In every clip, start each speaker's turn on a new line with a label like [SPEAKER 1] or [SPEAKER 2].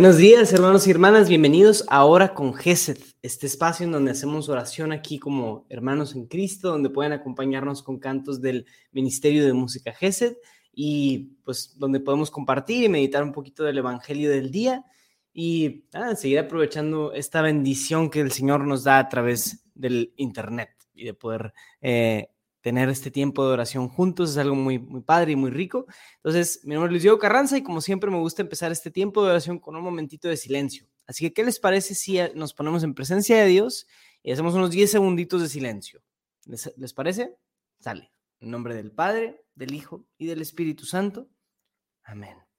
[SPEAKER 1] Buenos días, hermanos y hermanas. Bienvenidos ahora con Gesed, este espacio en donde hacemos oración aquí como hermanos en Cristo, donde pueden acompañarnos con cantos del Ministerio de Música Gesed y pues donde podemos compartir y meditar un poquito del Evangelio del día y seguir aprovechando esta bendición que el Señor nos da a través del Internet y de poder eh, tener este tiempo de oración juntos es algo muy, muy padre y muy rico. Entonces, mi nombre es Luis Diego Carranza y como siempre me gusta empezar este tiempo de oración con un momentito de silencio. Así que, ¿qué les parece si nos ponemos en presencia de Dios y hacemos unos 10 segunditos de silencio? ¿Les, les parece? Sale. En nombre del Padre, del Hijo y del Espíritu Santo. Amén.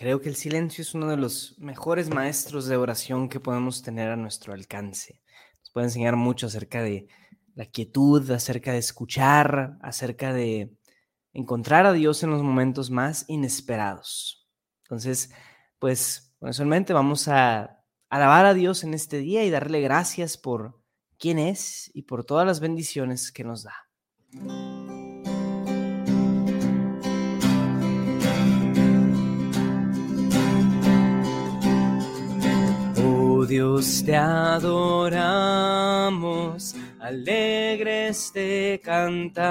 [SPEAKER 1] Creo que el silencio es uno de los mejores maestros de oración que podemos tener a nuestro alcance. Nos puede enseñar mucho acerca de la quietud, acerca de escuchar, acerca de encontrar a Dios en los momentos más inesperados. Entonces, pues con eso en mente vamos a alabar a Dios en este día y darle gracias por quién es y por todas las bendiciones que nos da. Dios te adoramos, alegres te cantamos,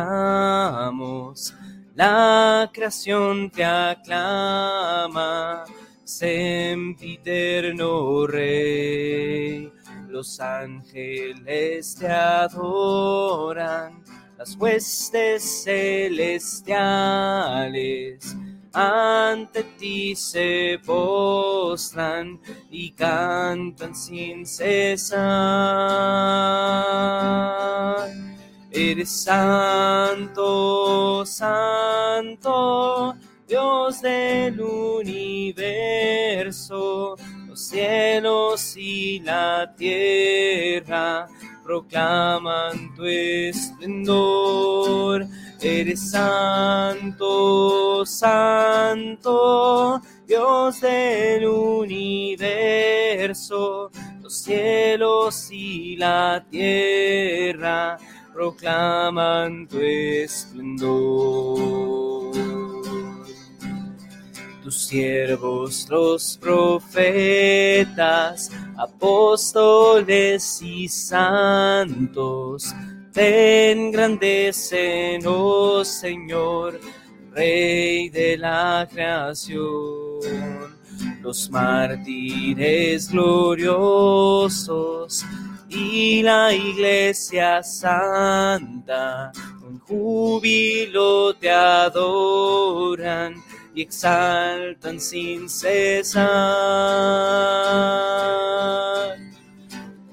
[SPEAKER 1] la creación te aclama, sempiterno Rey. Los ángeles te adoran, las huestes celestiales ante ti se postran y cantan sin cesar. Eres santo, santo, Dios del universo, los cielos y la tierra proclaman tu esplendor Eres santo, santo, Dios del universo, los cielos y la tierra proclaman tu esplendor. Tus siervos, los profetas, apóstoles y santos, te engrandecen, oh Señor, Rey de la creación. Los mártires gloriosos y la iglesia santa con júbilo te adoran y exaltan sin cesar.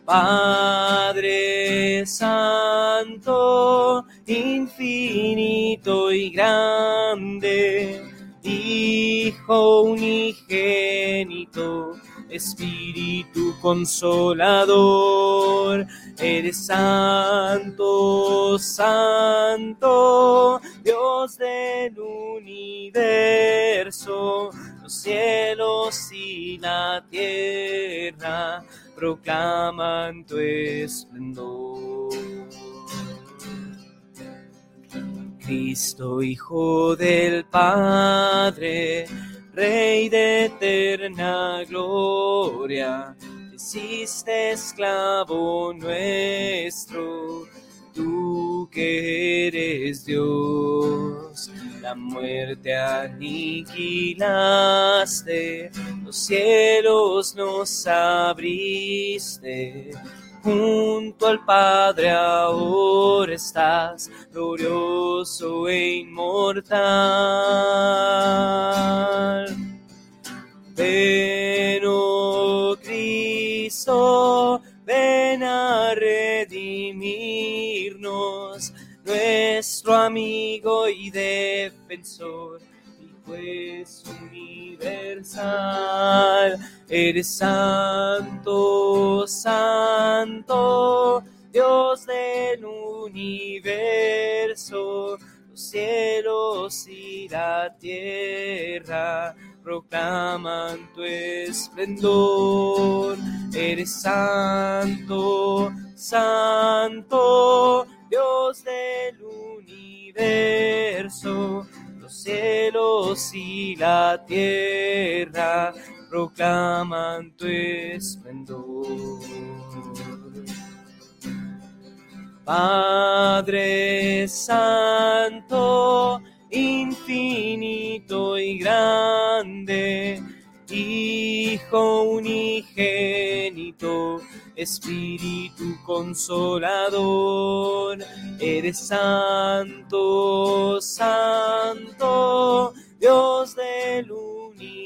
[SPEAKER 1] Padre Santo, infinito y grande, Hijo unigénito, Espíritu consolador, eres santo, santo, Dios del universo, los cielos y la tierra proclaman tu esplendor. Cristo, Hijo del Padre, Rey de eterna gloria, hiciste esclavo nuestro, tú que eres Dios la muerte aniquilaste, los cielos nos abriste. Junto al Padre ahora estás, glorioso e inmortal. Oh nuestro amigo y defensor, y juez universal. Eres santo, santo, Dios del universo, los cielos y la tierra proclaman tu esplendor. Eres santo, santo, Dios del universo, los cielos y la tierra proclaman tu esplendor. Padre Santo, infinito y grande, Hijo unigénito, Espíritu consolador, eres santo, santo, Dios del universo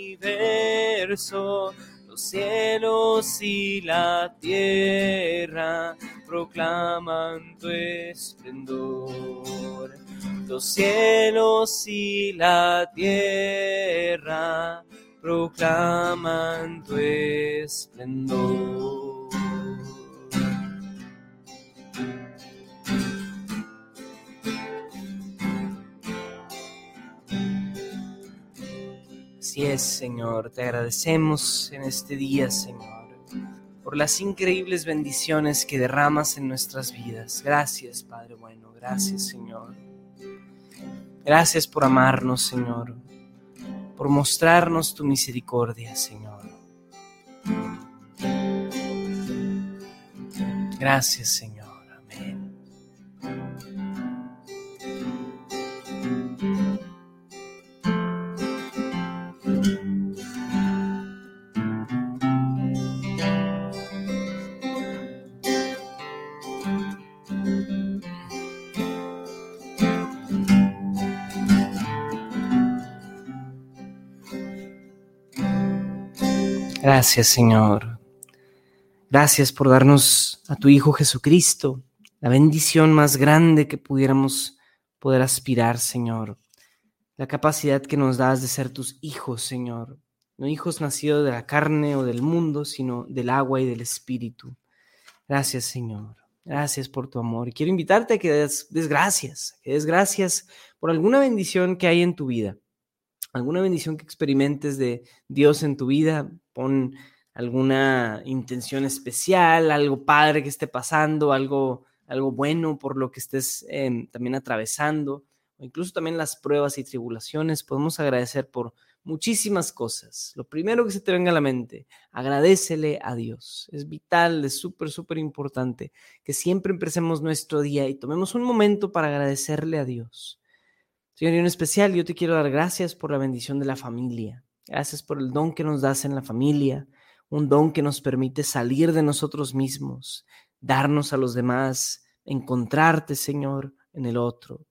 [SPEAKER 1] los cielos y la tierra proclaman tu esplendor. Los cielos y la tierra proclaman tu esplendor. Señor, te agradecemos en este día, Señor, por las increíbles bendiciones que derramas en nuestras vidas. Gracias, Padre bueno, gracias, Señor. Gracias por amarnos, Señor, por mostrarnos tu misericordia, Señor. Gracias, Señor. Gracias, Señor. Gracias por darnos a tu Hijo Jesucristo, la bendición más grande que pudiéramos poder aspirar, Señor. La capacidad que nos das de ser tus hijos, Señor. No hijos nacidos de la carne o del mundo, sino del agua y del Espíritu. Gracias, Señor. Gracias por tu amor. Y quiero invitarte a que des, gracias, que des gracias por alguna bendición que hay en tu vida alguna bendición que experimentes de Dios en tu vida, pon alguna intención especial, algo padre que esté pasando, algo, algo bueno por lo que estés em, también atravesando, o incluso también las pruebas y tribulaciones. Podemos agradecer por muchísimas cosas. Lo primero que se te venga a la mente, agradecele a Dios. Es vital, es súper, súper importante que siempre empecemos nuestro día y tomemos un momento para agradecerle a Dios. Señor, en especial yo te quiero dar gracias por la bendición de la familia. Gracias por el don que nos das en la familia, un don que nos permite salir de nosotros mismos, darnos a los demás, encontrarte, Señor, en el otro.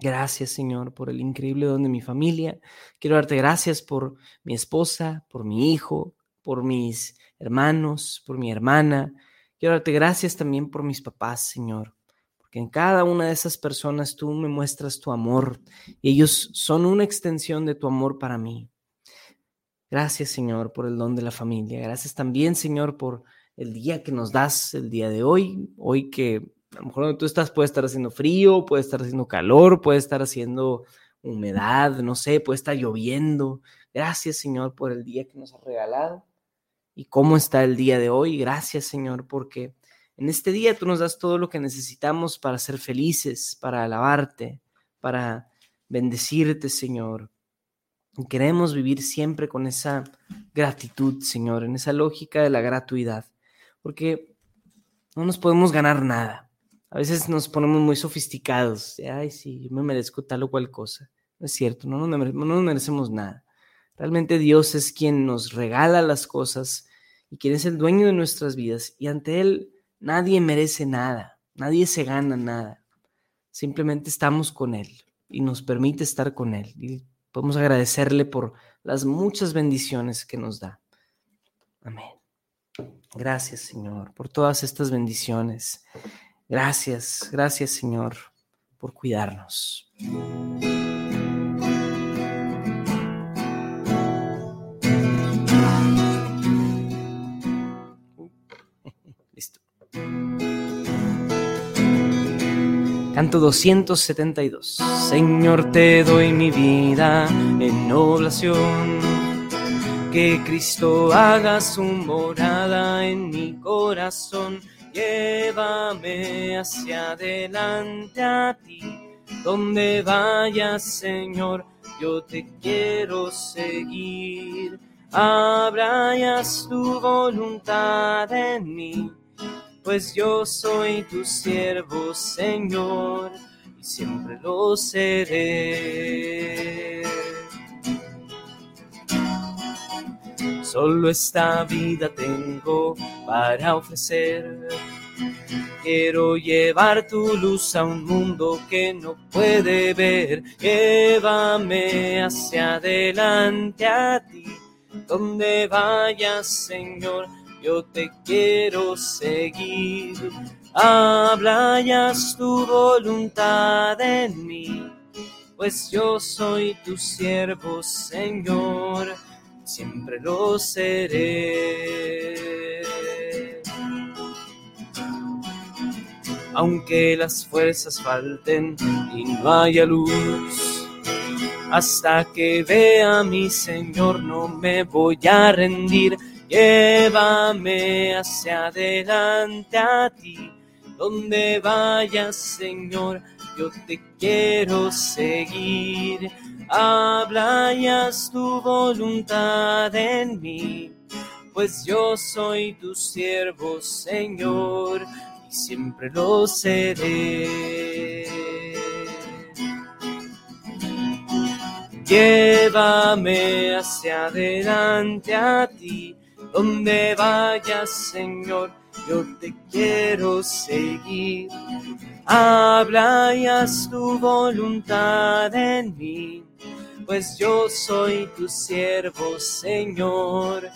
[SPEAKER 1] Gracias, Señor, por el increíble don de mi familia. Quiero darte gracias por mi esposa, por mi hijo, por mis hermanos, por mi hermana. Quiero darte gracias también por mis papás, Señor que en cada una de esas personas tú me muestras tu amor y ellos son una extensión de tu amor para mí. Gracias, Señor, por el don de la familia. Gracias también, Señor, por el día que nos das, el día de hoy. Hoy que a lo mejor donde tú estás puede estar haciendo frío, puede estar haciendo calor, puede estar haciendo humedad, no sé, puede estar lloviendo. Gracias, Señor, por el día que nos has regalado. ¿Y cómo está el día de hoy? Gracias, Señor, porque en este día tú nos das todo lo que necesitamos para ser felices, para alabarte, para bendecirte, Señor. Y queremos vivir siempre con esa gratitud, Señor, en esa lógica de la gratuidad, porque no nos podemos ganar nada. A veces nos ponemos muy sofisticados. Ay, sí, yo me merezco tal o cual cosa. No es cierto, no nos, no nos merecemos nada. Realmente Dios es quien nos regala las cosas y quien es el dueño de nuestras vidas. Y ante Él Nadie merece nada, nadie se gana nada. Simplemente estamos con Él y nos permite estar con Él. Y podemos agradecerle por las muchas bendiciones que nos da. Amén. Gracias, Señor, por todas estas bendiciones. Gracias, gracias, Señor, por cuidarnos. Canto 272. Señor, te doy mi vida en oblación. Que Cristo haga su morada en mi corazón. Llévame hacia adelante a ti. Donde vayas, Señor, yo te quiero seguir. Abrayas tu voluntad en mí pues yo soy tu siervo, Señor, y siempre lo seré. Solo esta vida tengo para ofrecer. Quiero llevar tu luz a un mundo que no puede ver. Llévame hacia adelante a ti, donde vayas, Señor yo te quiero seguir. Habla tu voluntad en mí, pues yo soy tu siervo, Señor, siempre lo seré. Aunque las fuerzas falten y no haya luz, hasta que vea mi Señor no me voy a rendir Llévame hacia adelante a ti, donde vayas, Señor, yo te quiero seguir. Habla y tu voluntad en mí, pues yo soy tu siervo, Señor, y siempre lo seré. Llévame hacia adelante a ti donde vayas, Señor, yo te quiero seguir. Habla y tu voluntad en mí, pues yo soy tu siervo, Señor.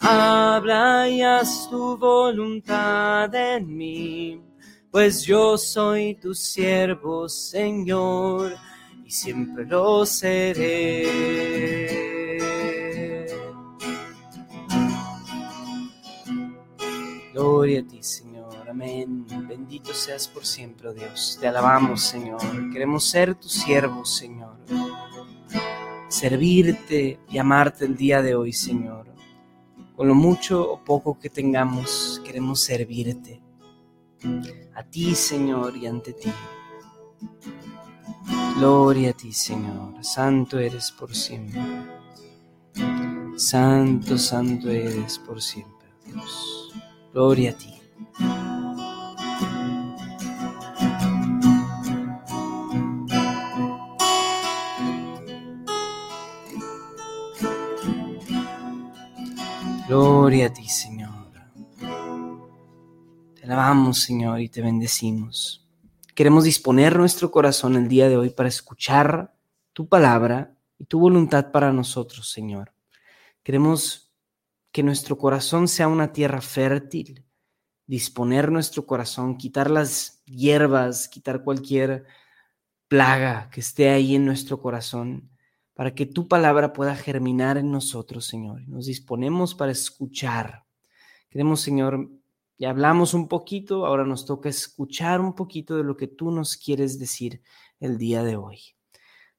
[SPEAKER 1] Habla y tu voluntad en mí, pues yo soy tu siervo, Señor, y siempre lo seré. Gloria a ti, Señor. Amén. Bendito seas por siempre, oh Dios. Te alabamos, Señor. Queremos ser tus siervos, Señor. Servirte y amarte el día de hoy, Señor. Con lo mucho o poco que tengamos, queremos servirte. A ti, Señor, y ante ti. Gloria a ti, Señor. Santo eres por siempre. Santo, santo eres por siempre, Dios. Gloria a ti. Gloria a ti, Señor. Te alabamos, Señor, y te bendecimos. Queremos disponer nuestro corazón el día de hoy para escuchar tu palabra y tu voluntad para nosotros, Señor. Queremos que nuestro corazón sea una tierra fértil, disponer nuestro corazón, quitar las hierbas, quitar cualquier plaga que esté ahí en nuestro corazón, para que tu palabra pueda germinar en nosotros, Señor. Nos disponemos para escuchar. Queremos, Señor, ya hablamos un poquito, ahora nos toca escuchar un poquito de lo que tú nos quieres decir el día de hoy.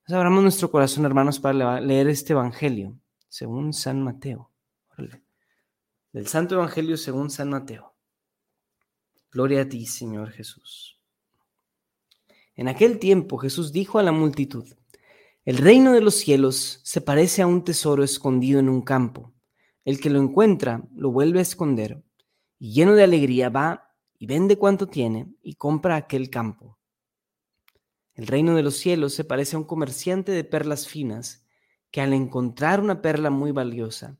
[SPEAKER 1] Nos abramos nuestro corazón, hermanos, para leer este Evangelio, según San Mateo. Del Santo Evangelio según San Mateo. Gloria a ti, Señor Jesús. En aquel tiempo Jesús dijo a la multitud, El reino de los cielos se parece a un tesoro escondido en un campo. El que lo encuentra lo vuelve a esconder, y lleno de alegría va y vende cuanto tiene y compra aquel campo. El reino de los cielos se parece a un comerciante de perlas finas, que al encontrar una perla muy valiosa,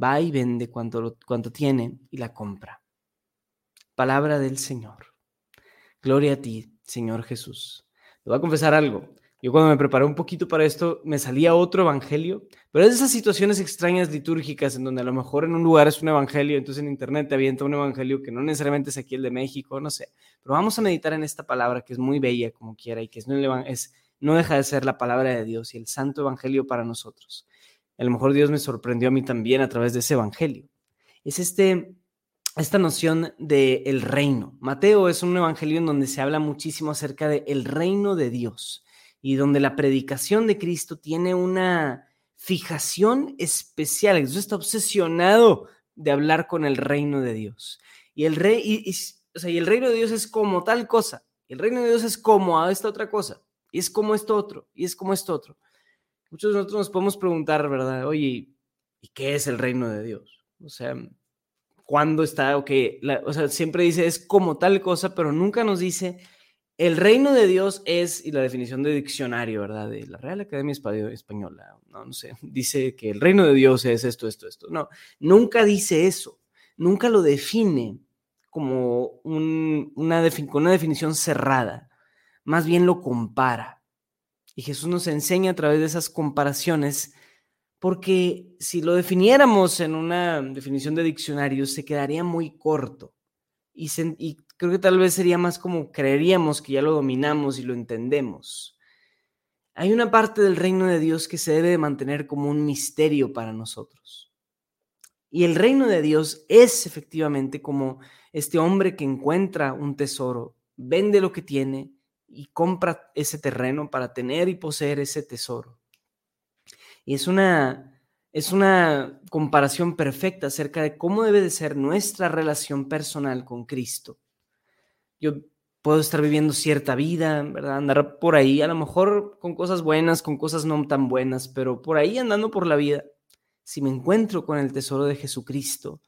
[SPEAKER 1] va y vende cuanto, tiene y la compra. Palabra del Señor. Gloria a ti, Señor Jesús. Te voy a confesar algo. Yo cuando me preparé un poquito para esto, me salía otro evangelio, pero es de esas situaciones extrañas litúrgicas en donde a lo mejor en un lugar es un evangelio, entonces en internet te avienta un evangelio que no necesariamente es aquí el de México, no sé. Pero vamos a meditar en esta palabra que es muy bella como quiera y que es, no deja de ser la palabra de Dios y el santo evangelio para nosotros a lo mejor Dios me sorprendió a mí también a través de ese evangelio. Es este esta noción del el reino. Mateo es un evangelio en donde se habla muchísimo acerca del el reino de Dios y donde la predicación de Cristo tiene una fijación especial. Jesús está obsesionado de hablar con el reino de Dios. Y el, rey, y, y el reino de Dios es como tal cosa. El reino de Dios es como a esta otra cosa. Y es como esto otro. Y es como esto otro. Muchos de nosotros nos podemos preguntar, ¿verdad? Oye, ¿y qué es el reino de Dios? O sea, ¿cuándo está? Ok, o sea, siempre dice es como tal cosa, pero nunca nos dice el reino de Dios es, y la definición de diccionario, ¿verdad? De la Real Academia Española, no, no sé, dice que el reino de Dios es esto, esto, esto. No, nunca dice eso, nunca lo define como una, una definición cerrada, más bien lo compara. Y Jesús nos enseña a través de esas comparaciones, porque si lo definiéramos en una definición de diccionario, se quedaría muy corto y, creo que tal vez sería más como creeríamos que ya lo dominamos y lo entendemos. Hay una parte del reino de Dios que se debe de mantener como un misterio para nosotros. Y el reino de Dios es efectivamente como este hombre que encuentra un tesoro, vende lo que tiene y compra ese terreno para tener y poseer ese tesoro. Y es una es una comparación perfecta acerca de cómo debe de ser nuestra relación personal con Cristo yo puedo estar viviendo cierta vida, ¿verdad? Andar por ahí, a lo mejor con cosas buenas, con cosas no tan buenas, pero por ahí andando por la vida, si me encuentro con el tesoro de Jesucristo,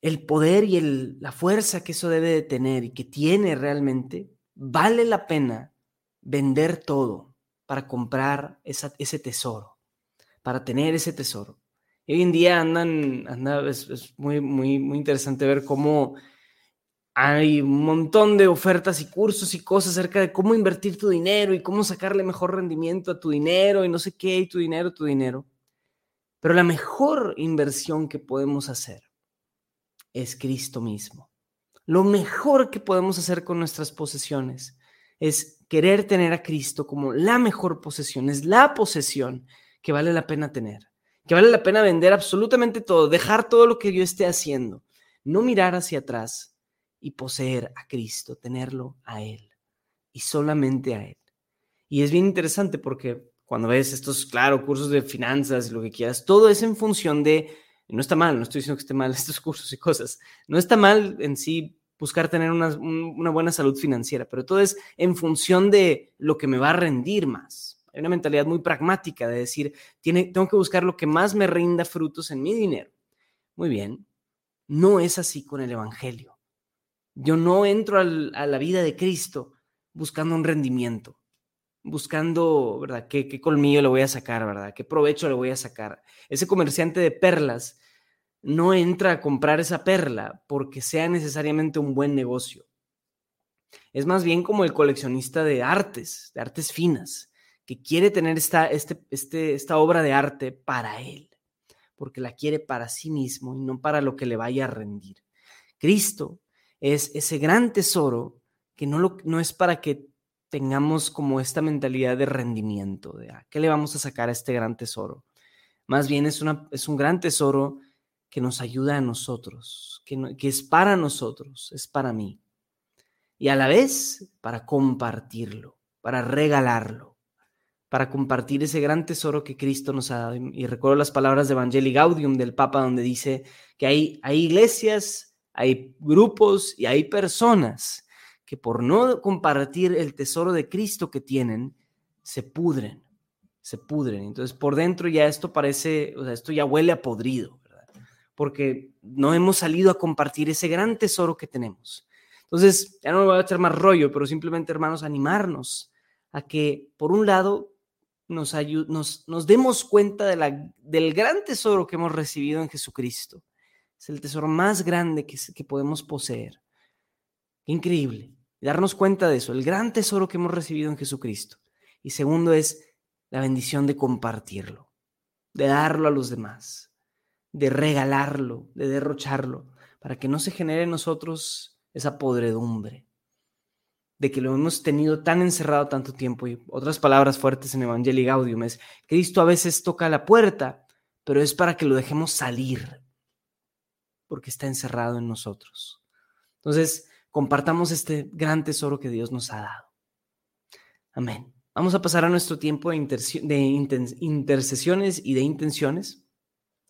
[SPEAKER 1] el poder y el, la fuerza que eso debe de tener y que tiene realmente, vale la pena vender todo para comprar ese tesoro, para tener ese tesoro. Hoy en día andan, anda, es, es muy, muy, muy interesante ver cómo hay un montón de ofertas y cursos y cosas acerca de cómo invertir tu dinero y cómo sacarle mejor rendimiento a tu dinero y no sé qué, y tu dinero, tu dinero. Pero la mejor inversión que podemos hacer es Cristo mismo. Lo mejor que podemos hacer con nuestras posesiones es querer tener a Cristo como la mejor posesión, es la posesión que vale la pena tener, que vale la pena vender absolutamente todo, dejar todo lo que yo esté haciendo, no mirar hacia atrás, y poseer a Cristo, tenerlo a Él y solamente a Él. Y es bien interesante porque cuando ves estos, claro, cursos de finanzas lo que quieras, todo es en función de, no está mal, no estoy diciendo que esté mal estos cursos y cosas, no está mal en sí buscar tener una, una buena salud financiera, pero todo es en función de lo que me va a rendir más. Hay una mentalidad muy pragmática de decir, tiene, tengo que buscar lo que más me rinda frutos en mi dinero. Muy bien, no es así con el Evangelio. Yo no entro a la vida de Cristo buscando un rendimiento, buscando, ¿verdad? ¿Qué, ¿Qué colmillo le voy a sacar, verdad? ¿Qué provecho le voy a sacar? Ese comerciante de perlas no entra a comprar esa perla porque sea necesariamente un buen negocio. Es más bien como el coleccionista de artes, de artes finas, que quiere tener esta, este, este, esta obra de arte para él, porque la quiere para sí mismo y no para lo que le vaya a rendir. Cristo es ese gran tesoro que no, lo, no es para que tengamos como esta mentalidad de rendimiento, de ¿a ah, qué le vamos a sacar a este gran tesoro. Más bien es, una, es un gran tesoro que nos ayuda a nosotros, que, que es para nosotros, es para mí. Y a la vez para compartirlo, para regalarlo, para compartir ese gran tesoro que Cristo nos ha dado. Y recuerdo las palabras de Evangelii Gaudium del Papa donde dice que hay, hay iglesias hay grupos y hay personas que por no compartir el tesoro de Cristo que tienen, se pudren, se pudren. Entonces, por dentro ya esto parece, o sea, esto ya huele a podrido, ¿verdad? Porque no hemos salido a compartir ese gran tesoro que tenemos. Entonces, ya no me voy a echar más rollo, pero simplemente, hermanos, animarnos a que, por un lado, nos, nos, nos demos cuenta de la, del gran tesoro que hemos recibido en Jesucristo es el tesoro más grande que, que podemos poseer. increíble. Darnos cuenta de eso, el gran tesoro que hemos recibido en Jesucristo. Y segundo es la bendición de compartirlo, de darlo a los demás, de regalarlo, de derrocharlo, para que no se genere en nosotros esa podredumbre, de que lo hemos tenido tan encerrado tanto tiempo. Y otras palabras fuertes en Evangelii Gaudium es, Cristo a veces toca la puerta, pero es para que lo dejemos salir, porque está encerrado en nosotros. Entonces, compartamos este gran tesoro que Dios nos ha dado. Amén. Vamos a pasar a nuestro tiempo de, intercesiones y de intenciones.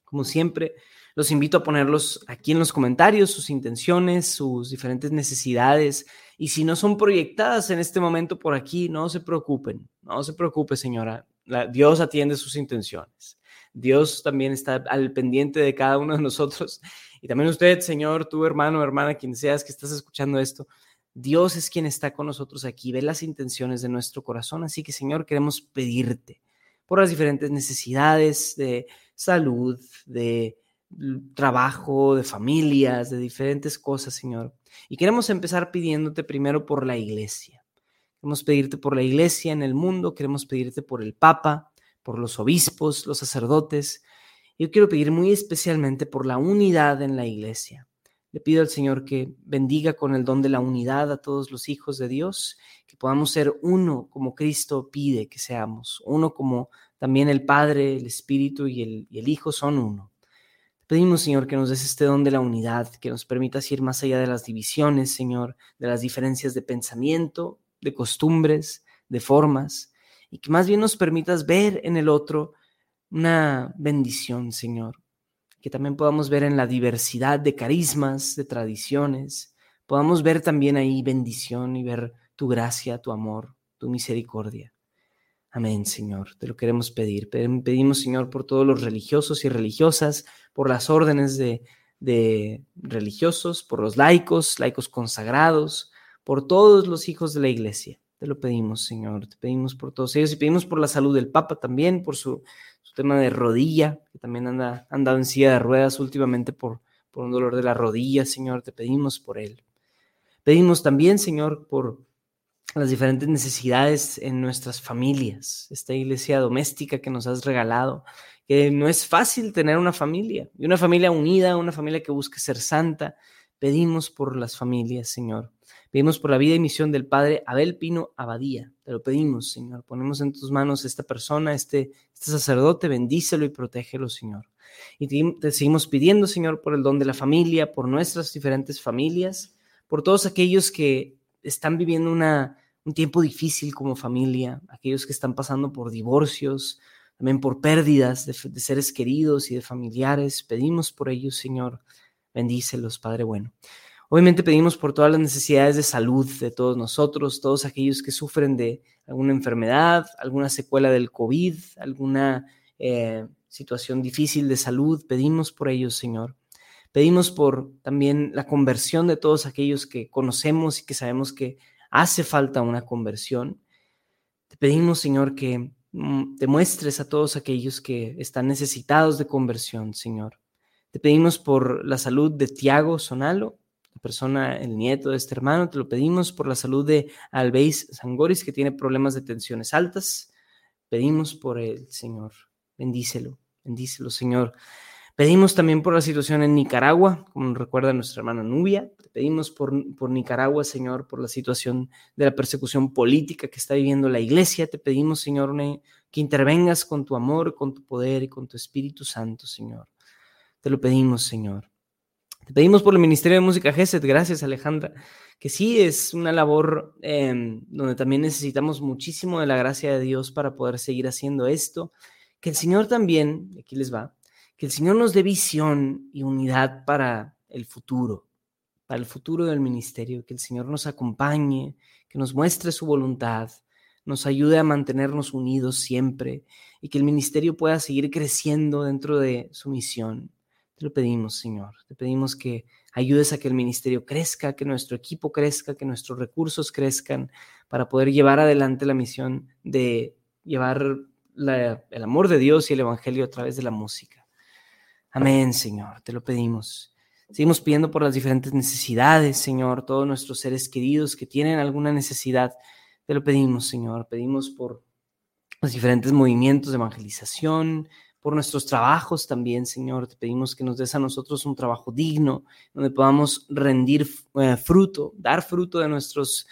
[SPEAKER 1] Como siempre, los invito a ponerlos aquí en los comentarios, sus intenciones, sus diferentes necesidades. Y si no son proyectadas en este momento por aquí, no se preocupen, no se preocupe, señora. Dios atiende sus intenciones. Dios también está al pendiente de cada uno de nosotros. Y también usted, Señor, tu hermano, hermana, quien seas que estás escuchando esto, Dios es quien está con nosotros aquí, ve las intenciones de nuestro corazón. Así que, Señor, queremos pedirte por las diferentes necesidades de salud, de trabajo, de familias, de diferentes cosas, Señor. Y queremos empezar pidiéndote primero por la iglesia. Queremos pedirte por la iglesia en el mundo, queremos pedirte por el Papa, por los obispos, los sacerdotes. Yo quiero pedir muy especialmente por la unidad en la iglesia. Le pido al Señor que bendiga con el don de la unidad a todos los hijos de Dios, que podamos ser uno como Cristo pide que seamos, uno como también el Padre, el Espíritu y el, Hijo son uno. Pedimos, Señor, que nos des este don de la unidad, que nos permitas ir más allá de las divisiones, Señor, de las diferencias de pensamiento, de costumbres, de formas, y que más bien nos permitas ver en el otro una bendición, Señor, que también podamos ver en la diversidad de carismas, de tradiciones, podamos ver también ahí bendición y ver tu gracia, tu amor, tu misericordia. Amén, Señor, te lo queremos pedir. Pedimos, Señor, por todos los religiosos y religiosas, por las órdenes de, de religiosos, por los laicos, laicos consagrados, por todos los hijos de la iglesia. Te lo pedimos, Señor. Te pedimos por todos ellos y pedimos por la salud del Papa también, por su tema de rodilla, que también anda andado en silla de ruedas últimamente por, por un dolor de la rodilla, Señor, te pedimos por él. Pedimos también, Señor, por las diferentes necesidades en nuestras familias, esta iglesia doméstica que nos has regalado, que no es fácil tener una familia, y una familia unida, una familia que busque ser santa. Pedimos por las familias, Señor. Pedimos por la vida y misión del Padre Abel Pino Abadía. Te lo pedimos, Señor. Ponemos en tus manos esta persona, este, este sacerdote, bendícelo y protégelo, Señor. Y te, seguimos pidiendo, Señor, por el don de la familia, por nuestras diferentes familias, por todos aquellos que están viviendo una, un tiempo difícil como familia, aquellos que están pasando por divorcios, también por pérdidas de, de seres queridos y de familiares. Pedimos por ellos, Señor. Bendícelos, Padre bueno. Obviamente pedimos por todas las necesidades de salud de todos nosotros, todos aquellos que sufren de alguna enfermedad, alguna secuela del COVID, alguna eh, situación difícil de salud. Pedimos por ellos, Señor. Pedimos por también la conversión de todos aquellos que conocemos y que sabemos que hace falta una conversión. Te pedimos, Señor, que mm, te muestres a todos aquellos que están necesitados de conversión, Señor. Te pedimos por la salud de Tiago Sonalo, persona, el nieto de este hermano, te lo pedimos por la salud de Albeis Sangoris, que tiene problemas de tensiones altas. Pedimos por el Señor. Bendícelo, bendícelo, Señor. Pedimos también por la situación en Nicaragua, como recuerda nuestra hermana Nubia. Te pedimos por, por Nicaragua, Señor, por la situación de la persecución política que está viviendo la iglesia. Te pedimos, Señor, que intervengas con tu amor, con tu poder y con tu Espíritu Santo, Señor. Te lo pedimos, Señor. Te pedimos por el Ministerio de Música GESET, gracias Alejandra, que sí es una labor em, donde también necesitamos muchísimo de la gracia de Dios para poder seguir haciendo esto. Que el Señor también, aquí les va, que el Señor nos dé visión y unidad para el futuro, para el futuro del ministerio, que el Señor nos acompañe, que nos muestre su voluntad, nos ayude a mantenernos unidos siempre y que el ministerio pueda seguir creciendo dentro de su misión. Te lo pedimos, Señor. Te pedimos que ayudes a que el ministerio crezca, que nuestro equipo crezca, que nuestros recursos crezcan para poder llevar adelante la misión de llevar el amor de Dios y el Evangelio a través de la música. Amén, Señor. Te lo pedimos. Seguimos pidiendo por las diferentes necesidades, Señor, todos nuestros seres queridos que tienen alguna necesidad. Te lo pedimos, Señor. Pedimos por los diferentes movimientos de evangelización, por nuestros trabajos también, Señor. Te pedimos que nos des a nosotros un trabajo digno, donde podamos rendir eh, fruto, dar fruto de nuestros,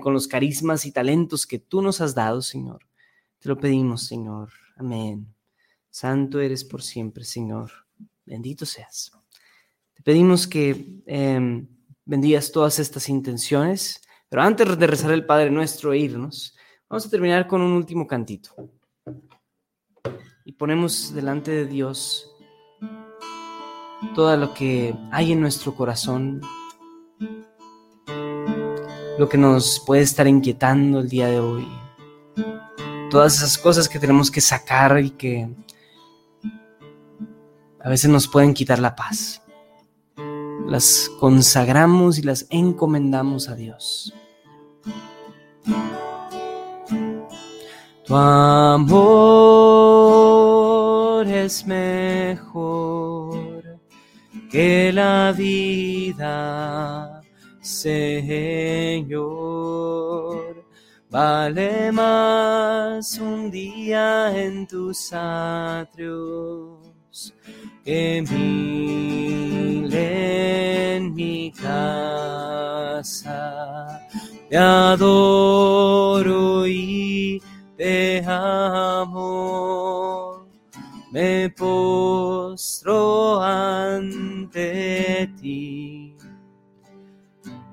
[SPEAKER 1] con los carismas y talentos que tú nos has dado, Señor. Te lo pedimos, Señor. Amén. Santo eres por siempre, Señor. Bendito seas. Te pedimos que eh, bendigas todas estas intenciones, pero antes de rezar el Padre Nuestro e irnos, vamos a terminar con un último cantito. Y ponemos delante de Dios todo lo que hay en nuestro corazón, lo que nos puede estar inquietando el día de hoy, todas esas cosas que tenemos que sacar y que a veces nos pueden quitar la paz. Las consagramos y las encomendamos a Dios. Tu amor es mejor que la vida, Señor Vale más un día en tus atrios que mil en mi casa. Te adoro y te amo. Me postro ante ti.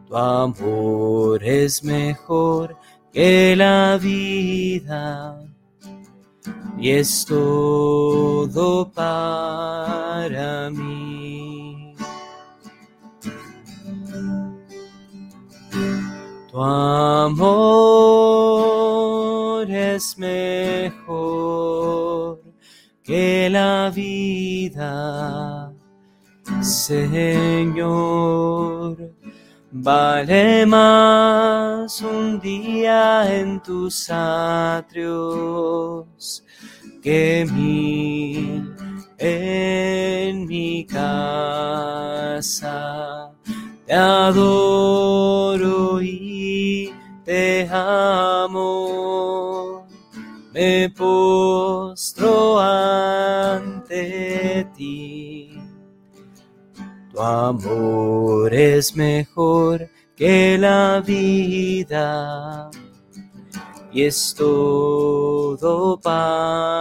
[SPEAKER 1] Tu amor es mejor que la vida y es todo para mí. Tu amor es mejor que la vida, Señor Vale más un día en tus atrios que mil en mi casa. Te adoro y te amo. Me postro ante ti. Tu amor es mejor que la vida y es todo para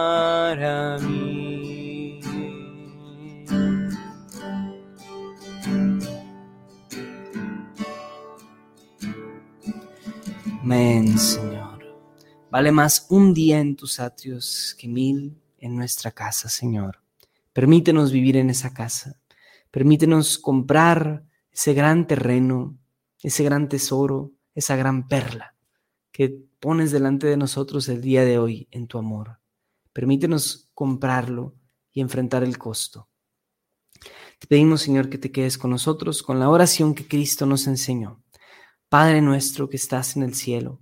[SPEAKER 1] Vale más un día en tus atrios que mil en nuestra casa, Señor. Permítenos vivir en esa casa Permítenos comprar ese gran terreno, ese gran tesoro, esa gran perla que pones delante de nosotros el día de hoy en tu amor. Permítenos comprarlo y enfrentar el costo. Te pedimos, Señor, que te quedes con nosotros con la oración que Cristo nos enseñó. Padre nuestro que estás en el cielo,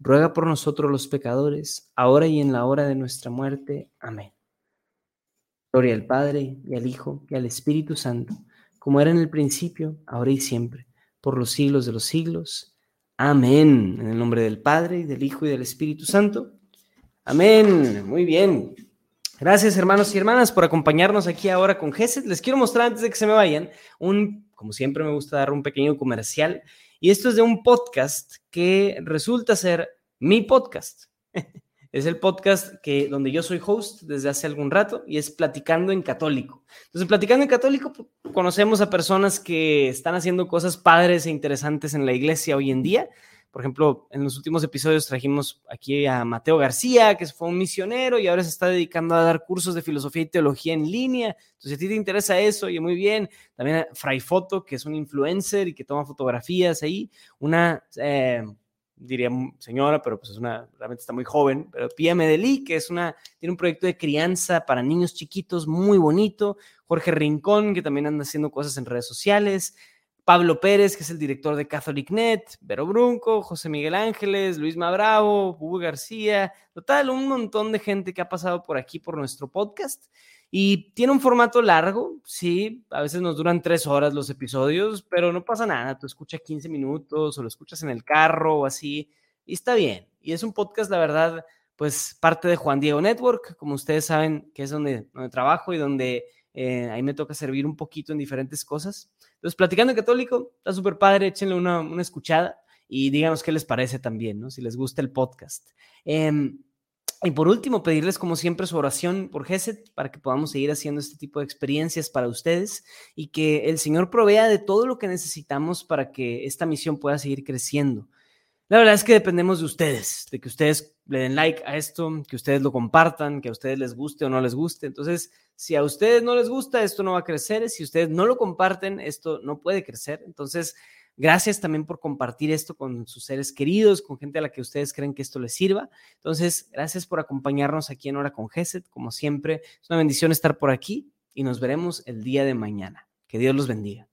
[SPEAKER 1] ruega por nosotros los pecadores, ahora y en la hora de nuestra muerte. Amén. Gloria al Padre, y al Hijo, y al Espíritu Santo, como era en el principio, ahora y siempre, por los siglos de los siglos. Amén. En el nombre del Padre, y del Hijo, y del Espíritu Santo. Amén. Muy bien. Gracias, hermanos y hermanas, por acompañarnos aquí ahora con Geset. Les quiero mostrar antes de que se me vayan un, como siempre me gusta dar un pequeño comercial, y esto es de un podcast que resulta ser mi podcast. Es el podcast que, donde yo soy host desde hace algún rato y es Platicando en Católico. Entonces, Platicando en Católico, pues, conocemos a personas que están haciendo cosas padres e interesantes en la iglesia hoy en día. Por ejemplo, en los últimos episodios trajimos aquí a Mateo García, que fue un misionero y ahora se está dedicando a dar cursos de filosofía y teología en línea. Entonces, si a ti te interesa eso, y muy bien. También a Fray Foto, que es un influencer y que toma fotografías ahí. Una eh, diría señora, pero pues es una, realmente está muy joven, pero Pia Medellí, que es una, tiene un proyecto de crianza para niños chiquitos muy bonito, Jorge Rincón, que también anda haciendo cosas en redes sociales, Pablo Pérez, que es el director de CatholicNet, Vero Brunco, José Miguel Ángeles, Luis Mabravo, Hugo García, total, un montón de gente que ha pasado por aquí por nuestro podcast. Y tiene un formato largo, sí, a veces nos duran tres horas los episodios, pero no pasa nada, tú escuchas 15 minutos o lo escuchas en el carro o así, y está bien. Y es un podcast, la verdad, pues parte de Juan Diego Network, como ustedes saben, que es donde, donde trabajo y donde eh, ahí me toca servir un poquito en diferentes cosas. Entonces, Platicando en Católico, está súper padre, échenle una, una, escuchada y díganos qué les parece también, ¿no? Si les gusta el podcast. Eh, y por último, pedirles como siempre su oración por Geset para que podamos seguir haciendo este tipo de experiencias para ustedes y que el Señor provea de todo lo que necesitamos para que esta misión pueda seguir creciendo. La verdad es que dependemos de ustedes, de que ustedes le den like a esto, que ustedes lo compartan, que a ustedes les guste o no les guste. Entonces, si a ustedes no les gusta, esto no va a crecer. Si ustedes no lo comparten, esto no puede crecer. Entonces, Gracias también por compartir esto con sus seres queridos, con gente a la que ustedes creen que esto les sirva. Entonces, gracias por acompañarnos aquí en Hora con Geset. Como siempre, es una bendición estar por aquí y nos veremos el día de mañana. Que Dios los bendiga.